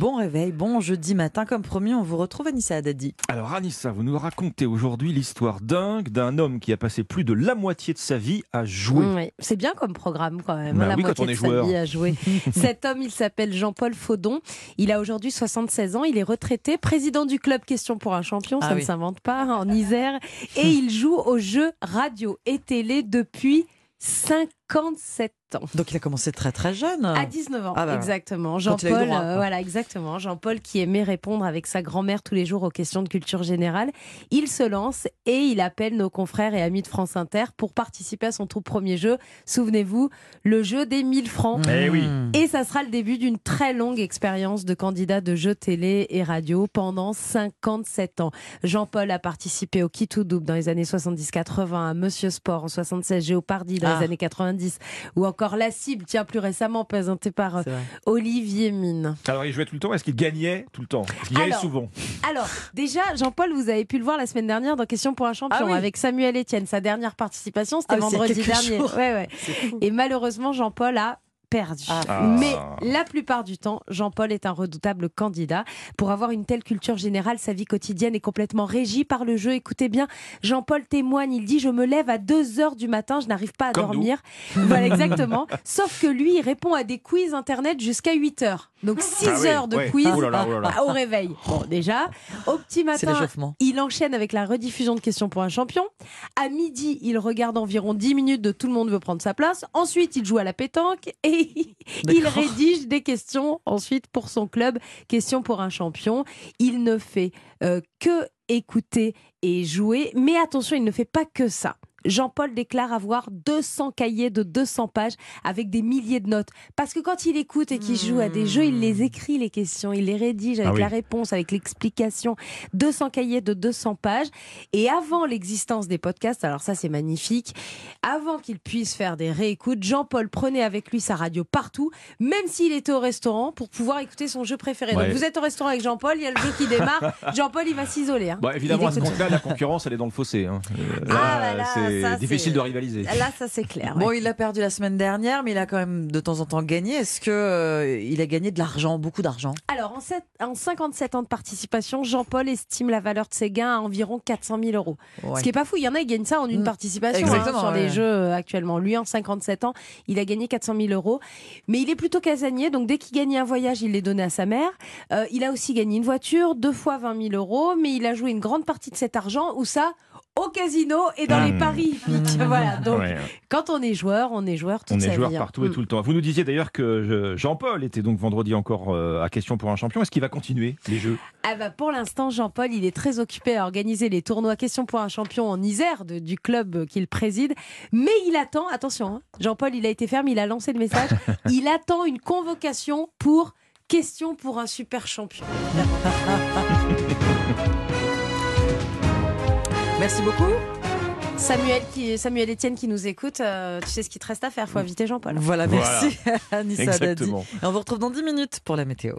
Bon réveil, bon jeudi matin, comme promis, on vous retrouve Anissa Haddadi. Alors Anissa, vous nous racontez aujourd'hui l'histoire dingue d'un homme qui a passé plus de la moitié de sa vie à jouer. Oui, c'est bien comme programme quand même, Bah la oui, quand moitié on de est sa joueur. vie à jouer. Cet homme, il s'appelle Jean-Paul Faudon. Il a aujourd'hui 76 ans, il est retraité, président du club Question pour un champion, ça Ah ne oui. s'invente pas, en Isère. Et il joue aux jeux radio et télé depuis 57 ans. Donc il a commencé très très jeune. À 19 ans, Ah bah, exactement. Jean-Paul, euh, voilà, exactement. Jean-Paul qui aimait répondre avec sa grand-mère tous les jours aux questions de culture générale. Il se lance et il appelle nos confrères et amis de France Inter pour participer à son tout premier jeu. Souvenez-vous, le jeu des 1000 francs. Eh oui. Et ça sera le début d'une très longue expérience de candidat de jeux télé et radio pendant 57 ans. Jean-Paul a participé au Qui tout double dans les années 70-80, à Monsieur Sport en 76, Géopardy dans Ah. les années 90, ou encore La Cible, tiens, plus récemment, présenté par euh. Olivier Mine. Alors il jouait tout le temps, est-ce qu'il gagnait tout le temps? Est-ce qu'il gagnait Alors, souvent? Alors, déjà, Jean-Paul, vous avez pu le voir la semaine dernière dans Question pour un champion Ah oui. avec Samuel Etienne. Sa dernière participation, c'était Ah, vendredi dernier. Ouais, ouais. Et malheureusement, Jean-Paul a perdu. Ah. Mais la plupart du temps, Jean-Paul est un redoutable candidat. Pour avoir une telle culture générale, sa vie quotidienne est complètement régie par le jeu. Écoutez bien, Jean-Paul témoigne, il dit « Je me lève à 2 heures du matin, je n'arrive pas à Comme dormir. » Voilà, exactement. Sauf que lui, il répond à des quiz Internet jusqu'à 8 heures. Donc 6 Ah oui, heures de ouais. quiz Oh là là, oh là là. au réveil. Bon, déjà. Au petit matin, il enchaîne avec la rediffusion de questions pour un champion. À midi, il regarde environ 10 minutes de Tout le monde veut prendre sa place. Ensuite, il joue à la pétanque et il rédige des questions ensuite pour son club. Questions pour un champion. Il ne fait euh, que écouter et jouer. Mais attention, il ne fait pas que ça. Jean-Paul déclare avoir 200 cahiers de 200 pages avec des milliers de notes. Parce que quand il écoute et qu'il joue à des jeux, il les écrit les questions, il les rédige avec Ah oui. la réponse, avec l'explication. 200 cahiers de 200 pages. Et avant l'existence des podcasts, alors ça c'est magnifique, avant qu'il puisse faire des réécoutes, Jean-Paul prenait avec lui sa radio partout, même s'il était au restaurant, pour pouvoir écouter son jeu préféré. Ouais. Donc vous êtes au restaurant avec Jean-Paul, il y a le jeu qui démarre, Jean-Paul il va s'isoler. hein. Bah, évidemment, à ce compte-là, la concurrence, elle est dans le fossé. hein. Euh, Ah, bah là, c'est- difficile de rivaliser. Là ça c'est clair. ouais. Bon, il a perdu la semaine dernière, mais il a quand même de temps en temps gagné. Est-ce que euh, il a gagné de l'argent, beaucoup d'argent? Alors, en, sept- en 57 ans de participation, Jean-Paul estime la valeur de ses gains à environ 400 000 euros. Ouais. Ce qui est pas fou, il y en a, ils gagnent ça en une Mm. participation hein, Exactement, sur ouais. les jeux euh, actuellement. Lui, en 57 ans, il a gagné 400 000 euros. Mais il est plutôt casanier, donc dès qu'il gagnait un voyage, il les donnait à sa mère. Euh, il a aussi gagné une voiture, deux fois 20 000 euros, mais il a joué une grande partie de cet argent, où ça au casino et dans les paris hippiques. Voilà. Donc, Ouais. quand on est joueur, on est joueur toute On sa est joueur vie. hein. partout et Mm. tout le temps. Vous nous disiez d'ailleurs que Jean-Paul était donc vendredi encore euh, à question pour un champion. Est-ce qu'il va continuer les jeux? Ah bah pour l'instant, Jean-Paul, il est très occupé à organiser les tournois Question pour un champion en Isère de- du club qu'il préside. Mais il attend, attention, hein, Jean-Paul, il a été ferme, il a lancé le message. il attend une convocation pour Question pour un super champion. Merci beaucoup. Samuel, qui, Samuel Etienne qui nous écoute, euh, tu sais ce qu'il te reste à faire, faut inviter Jean-Paul. Voilà, merci Anissa Haddadi. Exactement. Et on vous retrouve dans 10 minutes pour la météo.